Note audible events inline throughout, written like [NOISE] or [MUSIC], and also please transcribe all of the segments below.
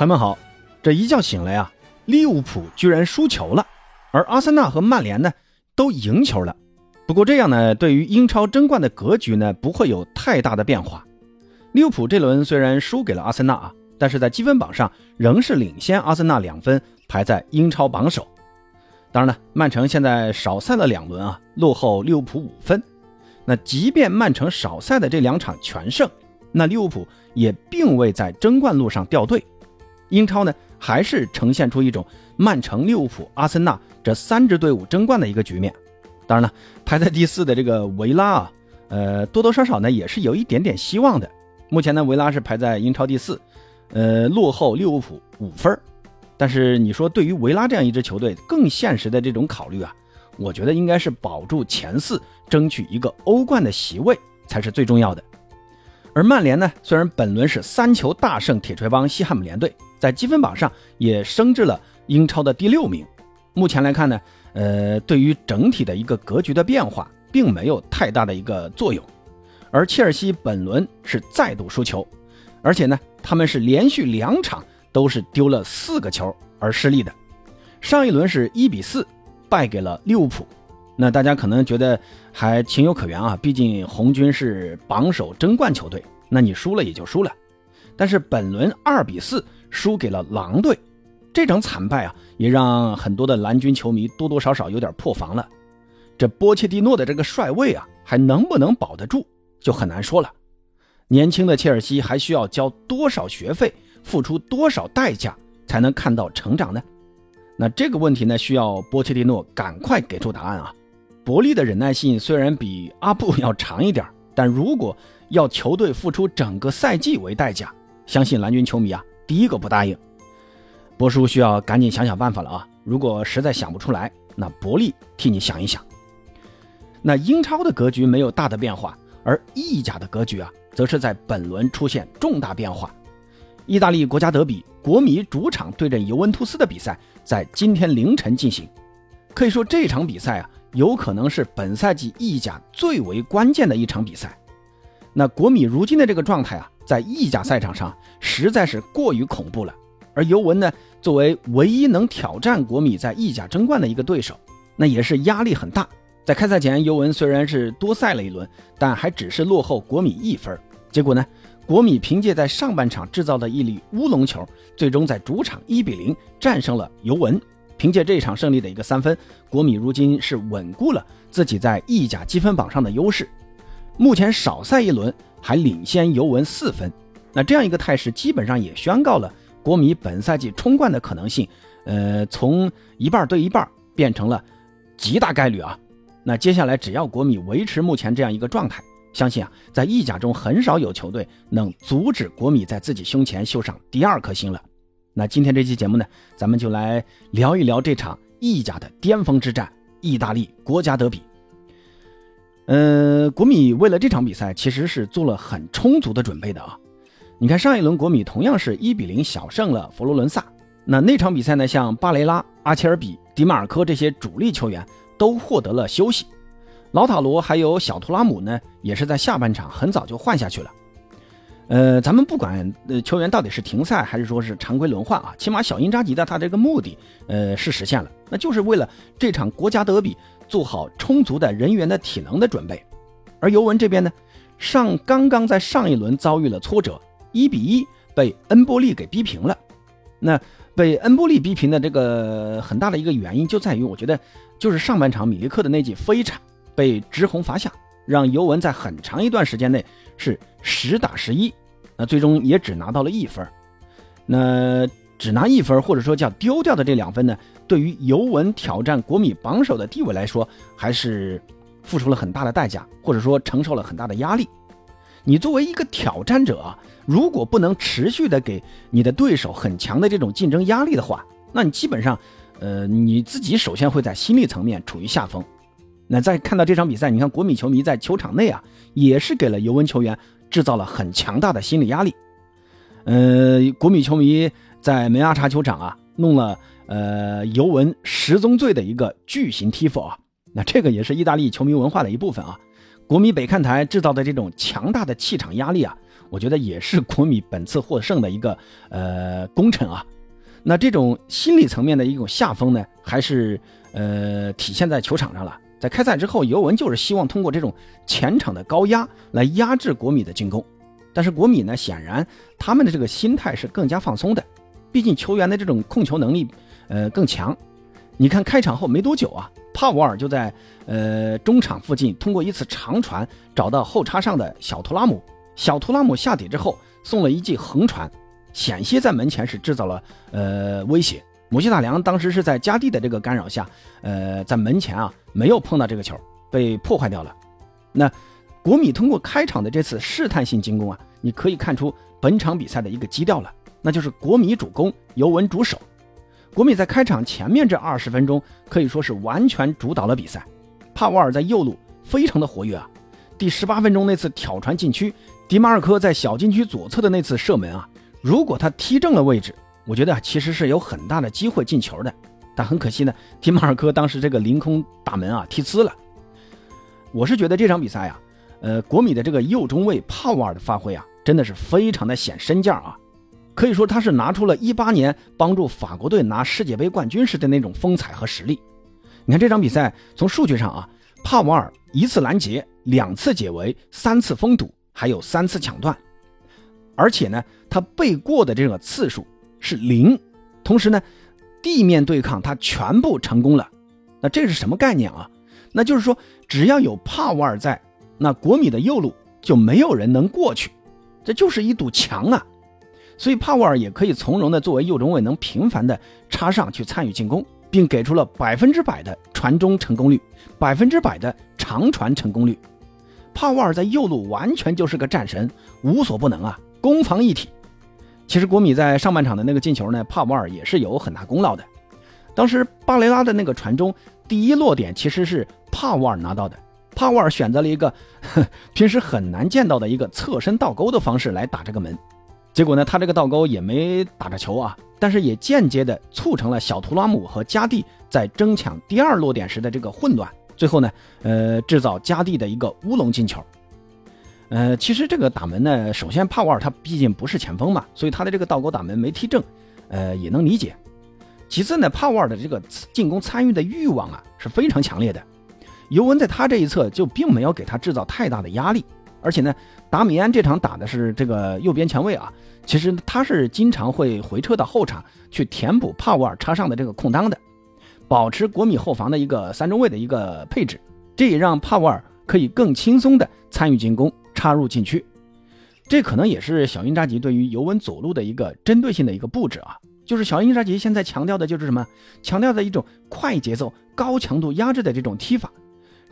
朋友们好，这一觉醒来啊，利物浦居然输球了，而阿森纳和曼联呢都赢球了。不过这样呢，对于英超争冠的格局呢不会有太大的变化。利物浦这轮虽然输给了阿森纳啊，但是在积分榜上仍是领先阿森纳两分，排在英超榜首。当然了，曼城现在少赛了两轮啊，落后利物浦五分。那即便曼城少赛的这两场全胜，那利物浦也并未在争冠路上掉队。英超呢，还是呈现出一种曼城、利物浦、阿森纳这三支队伍争冠的一个局面。当然了，排在第四的这个维拉啊，呃，多多少少呢也是有一点点希望的。目前呢，维拉是排在英超第四，呃，落后利物浦五分。但是你说对于维拉这样一支球队，更现实的这种考虑啊，我觉得应该是保住前四，争取一个欧冠的席位才是最重要的。而曼联呢，虽然本轮是三球大胜铁锤帮西汉姆联队。在积分榜上也升至了英超的第六名。目前来看呢，呃，对于整体的一个格局的变化，并没有太大的一个作用。而切尔西本轮是再度输球，而且呢，他们是连续两场都是丢了四个球而失利的。上一轮是一比四败给了利物浦，那大家可能觉得还情有可原啊，毕竟红军是榜首争冠球队，那你输了也就输了。但是本轮二比四。输给了狼队，这场惨败啊，也让很多的蓝军球迷多多少少有点破防了。这波切蒂诺的这个帅位啊，还能不能保得住，就很难说了。年轻的切尔西还需要交多少学费，付出多少代价，才能看到成长呢？那这个问题呢，需要波切蒂诺赶快给出答案啊！伯利的忍耐性虽然比阿布要长一点，但如果要球队付出整个赛季为代价，相信蓝军球迷啊。第一个不答应，波叔需要赶紧想想办法了啊！如果实在想不出来，那伯利替你想一想。那英超的格局没有大的变化，而意甲的格局啊，则是在本轮出现重大变化。意大利国家德比，国米主场对阵尤文图斯的比赛在今天凌晨进行。可以说这场比赛啊，有可能是本赛季意甲最为关键的一场比赛。那国米如今的这个状态啊。在意甲赛场上实在是过于恐怖了，而尤文呢，作为唯一能挑战国米在意甲争冠的一个对手，那也是压力很大。在开赛前，尤文虽然是多赛了一轮，但还只是落后国米一分。结果呢，国米凭借在上半场制造的一粒乌龙球，最终在主场一比零战胜了尤文。凭借这一场胜利的一个三分，国米如今是稳固了自己在意甲积分榜上的优势。目前少赛一轮。还领先尤文四分，那这样一个态势，基本上也宣告了国米本赛季冲冠的可能性，呃，从一半对一半变成了极大概率啊。那接下来只要国米维持目前这样一个状态，相信啊，在意甲中很少有球队能阻止国米在自己胸前绣上第二颗星了。那今天这期节目呢，咱们就来聊一聊这场意甲的巅峰之战——意大利国家德比。呃，国米为了这场比赛其实是做了很充足的准备的啊。你看上一轮国米同样是一比零小胜了佛罗伦萨，那那场比赛呢，像巴雷拉、阿切尔比、迪马尔科这些主力球员都获得了休息，老塔罗还有小图拉姆呢，也是在下半场很早就换下去了。呃，咱们不管呃球员到底是停赛还是说是常规轮换啊，起码小因扎吉的他这个目的呃是实现了，那就是为了这场国家德比。做好充足的人员的体能的准备，而尤文这边呢，上刚刚在上一轮遭遇了挫折，一比一被恩波利给逼平了。那被恩波利逼平的这个很大的一个原因就在于，我觉得就是上半场米利克的那记飞铲被直红罚下，让尤文在很长一段时间内是十打十一，那最终也只拿到了一分。那只拿一分，或者说叫丢掉的这两分呢？对于尤文挑战国米榜首的地位来说，还是付出了很大的代价，或者说承受了很大的压力。你作为一个挑战者，如果不能持续的给你的对手很强的这种竞争压力的话，那你基本上，呃，你自己首先会在心理层面处于下风。那再看到这场比赛，你看国米球迷在球场内啊，也是给了尤文球员制造了很强大的心理压力。呃，国米球迷在梅阿查球场啊，弄了。呃，尤文十宗罪的一个巨型 Tifo 啊，那这个也是意大利球迷文化的一部分啊。国米北看台制造的这种强大的气场压力啊，我觉得也是国米本次获胜的一个呃功臣啊。那这种心理层面的一种下风呢，还是呃体现在球场上了。在开赛之后，尤文就是希望通过这种前场的高压来压制国米的进攻，但是国米呢，显然他们的这个心态是更加放松的，毕竟球员的这种控球能力呃更强。你看开场后没多久啊，帕沃尔就在呃中场附近通过一次长传找到后插上的小图拉姆，小图拉姆下底之后送了一记横传。险些在门前是制造了呃威胁，姆希塔良当时是在加蒂的这个干扰下，呃在门前啊没有碰到这个球，被破坏掉了。那国米通过开场的这次试探性进攻啊，你可以看出本场比赛的一个基调了，那就是国米主攻，尤文主守。国米在开场前面这二十分钟可以说是完全主导了比赛，帕瓦尔在右路非常的活跃啊。第十八分钟那次挑传禁区，迪马尔科在小禁区左侧的那次射门啊。如果他踢正了位置，我觉得其实是有很大的机会进球的。但很可惜呢，[LAUGHS] 迪马尔科当时这个凌空打门啊，踢呲了。我是觉得这场比赛啊，呃，国米的这个右中卫帕瓦尔的发挥啊，真的是非常的显身价啊，可以说他是拿出了一八年帮助法国队拿世界杯冠军时的那种风采和实力。你看这场比赛从数据上啊，帕瓦尔一次拦截，两次解围，三次封堵，还有三次抢断。而且呢，他背过的这个次数是零，同时呢，地面对抗他全部成功了。那这是什么概念啊？那就是说，只要有帕瓦尔在，那国米的右路就没有人能过去，这就是一堵墙啊。所以帕瓦尔也可以从容的作为右中卫，能频繁的插上去参与进攻，并给出了百分之百的传中成功率，百分之百的长传成功率。帕瓦尔在右路完全就是个战神，无所不能啊。攻防一体，其实国米在上半场的那个进球呢，帕瓦尔也是有很大功劳的。当时巴雷拉的那个传中，第一落点其实是帕瓦尔拿到的。帕瓦尔选择了一个 [LAUGHS] 平时很难见到的一个侧身倒钩的方式来打这个门，结果呢，他这个倒钩也没打着球啊，但是也间接的促成了小图拉姆和加蒂在争抢第二落点时的这个混乱，最后呢，呃，制造加蒂的一个乌龙进球。呃，其实这个打门呢，首先帕瓦尔他毕竟不是前锋嘛，所以他的这个倒钩打门没踢正，呃，也能理解。其次呢，帕瓦尔的这个进攻参与的欲望啊是非常强烈的，尤文在他这一侧就并没有给他制造太大的压力，而且呢，达米安这场打的是这个右边前卫啊，其实他是经常会回撤到后场去填补帕瓦尔插上的这个空当的，保持国米后防的一个三中卫的一个配置，这也让帕瓦尔可以更轻松的参与进攻。插入禁区，这可能也是小因扎吉对于尤文左路的一个针对性的一个布置啊。就是小因扎吉现在强调的就是什么？强调的一种快节奏、高强度压制的这种踢法，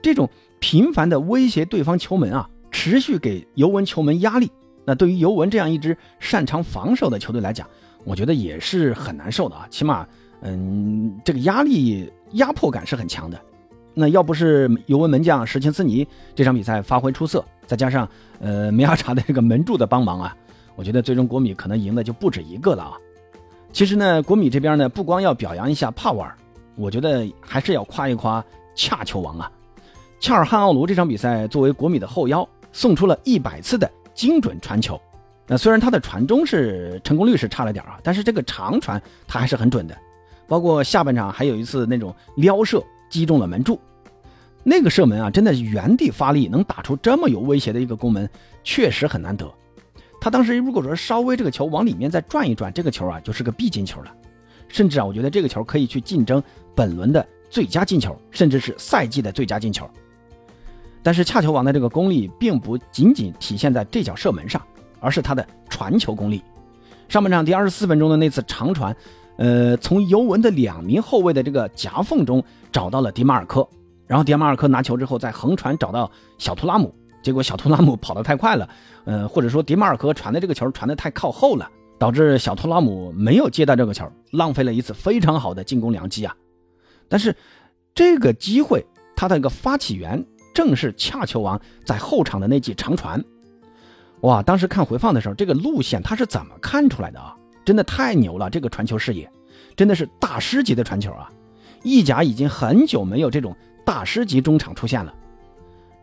这种频繁的威胁对方球门啊，持续给尤文球门压力。那对于尤文这样一支擅长防守的球队来讲，我觉得也是很难受的啊。起码，嗯，这个压力压迫感是很强的。那要不是尤文门将什琴斯尼这场比赛发挥出色。再加上，呃，梅阿查的这个门柱的帮忙啊，我觉得最终国米可能赢的就不止一个了啊。其实呢，国米这边呢，不光要表扬一下帕瓦尔，我觉得还是要夸一夸恰球王啊。恰尔汉奥卢这场比赛作为国米的后腰，送出了一百次的精准传球。那虽然他的传中是成功率是差了点啊，但是这个长传他还是很准的。包括下半场还有一次那种撩射击中了门柱。那个射门啊，真的原地发力能打出这么有威胁的一个攻门，确实很难得。他当时如果说稍微这个球往里面再转一转，这个球啊就是个必进球了。甚至啊，我觉得这个球可以去竞争本轮的最佳进球，甚至是赛季的最佳进球。但是恰球王的这个功力并不仅仅体现在这脚射门上，而是他的传球功力。上半场第二十四分钟的那次长传，呃，从尤文的两名后卫的这个夹缝中找到了迪马尔科。然后迪马尔科拿球之后再横传找到小图拉姆，结果小图拉姆跑得太快了，呃，或者说迪马尔科传的这个球传得太靠后了，导致小图拉姆没有接到这个球，浪费了一次非常好的进攻良机啊。但是这个机会，他的一个发起源正是恰球王在后场的那记长传。哇，当时看回放的时候，这个路线他是怎么看出来的啊？真的太牛了，这个传球视野真的是大师级的传球啊！意甲已经很久没有这种。大师级中场出现了，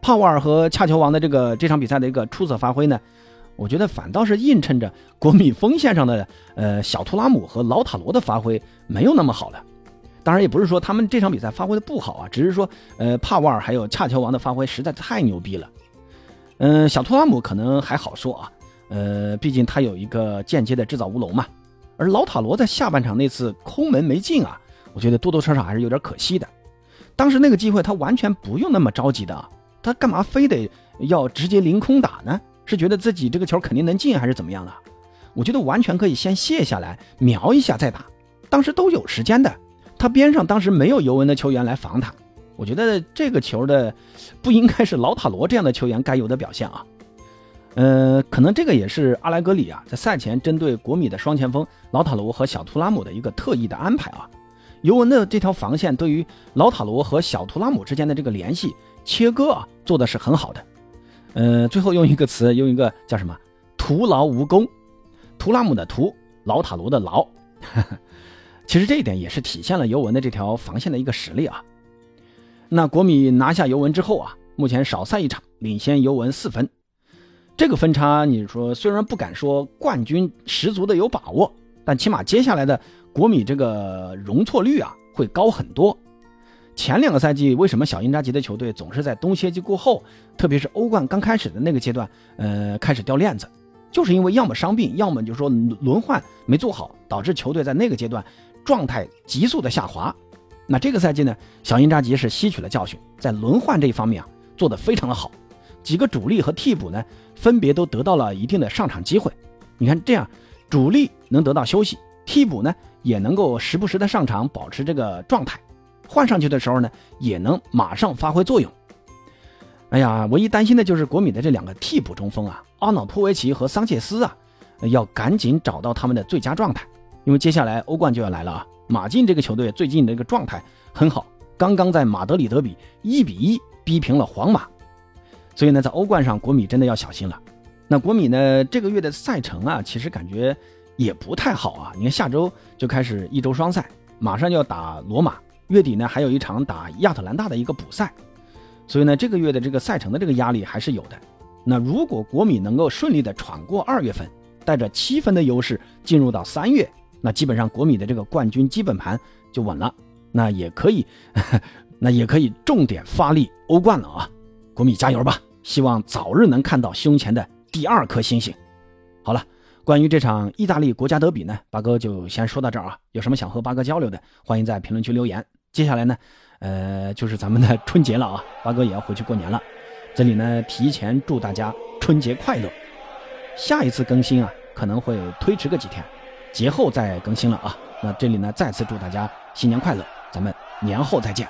帕沃尔和恰球王的这个这场比赛的一个出色发挥呢，我觉得反倒是映衬着国米锋线上的呃小图拉姆和老塔罗的发挥没有那么好了。当然也不是说他们这场比赛发挥的不好啊，只是说呃帕沃尔还有恰球王的发挥实在太牛逼了。嗯，小图拉姆可能还好说啊，呃，毕竟他有一个间接的制造乌龙嘛。而老塔罗在下半场那次空门没进啊，我觉得多多少少还是有点可惜的。当时那个机会他完全不用那么着急的，他干嘛非得要直接凌空打呢？是觉得自己这个球肯定能进还是怎么样的？我觉得完全可以先卸下来瞄一下再打，当时都有时间的。他边上当时没有尤文的球员来防他，我觉得这个球的不应该是老塔罗这样的球员该有的表现啊。呃，可能这个也是阿莱格里啊在赛前针对国米的双前锋老塔罗和小图拉姆的一个特意的安排啊。尤文的这条防线对于老塔罗和小图拉姆之间的这个联系切割啊做的是很好的。呃，最后用一个词，用一个叫什么“ [LAUGHS] 徒劳无功”，图拉姆的图，老塔罗的劳。[LAUGHS] 其实这一点也是体现了尤文的这条防线的一个实力啊。那国米拿下尤文之后啊，目前少赛一场，领先尤文四分。这个分差，你说虽然不敢说冠军十足的有把握，但起码接下来的国米这个容错率啊会高很多。前两个赛季为什么小因扎吉的球队总是在冬歇季过后，特别是欧冠刚开始的那个阶段，呃，开始掉链子，就是因为要么伤病，要么就是说轮换没做好，导致球队在那个阶段。状态急速的下滑，那这个赛季呢，小因扎吉是吸取了教训，在轮换这一方面啊做得非常的好，几个主力和替补呢分别都得到了一定的上场机会。你看这样，主力能得到休息，替补呢也能够时不时的上场保持这个状态，换上去的时候呢也能马上发挥作用。哎呀，唯一担心的就是国米的这两个替补中锋啊，阿瑙托维奇和桑切斯啊，要赶紧找到他们的最佳状态。因为接下来欧冠就要来了啊！马竞这个球队最近的这个状态很好，刚刚在马德里德比一比一逼平了皇马，所以呢，在欧冠上国米真的要小心了。那国米呢，这个月的赛程啊，其实感觉也不太好啊。你看下周就开始一周双赛，马上就要打罗马，月底呢还有一场打亚特兰大的一个补赛，所以呢，这个月的这个赛程的这个压力还是有的。那如果国米能够顺利的闯过二月份，带着七分的优势进入到三月。那基本上国米的这个冠军基本盘就稳了，那也可以，[LAUGHS] 那也可以重点发力欧冠了啊！国米加油吧，希望早日能看到胸前的第二颗星星。好了，关于这场意大利国家德比呢，八哥就先说到这儿啊。有什么想和八哥交流的，欢迎在评论区留言。接下来呢，呃，就是咱们的春节了啊，八哥也要回去过年了，这里呢提前祝大家春节快乐。下一次更新啊，可能会推迟个几天。节后再更新了啊！那这里呢，再次祝大家新年快乐，咱们年后再见。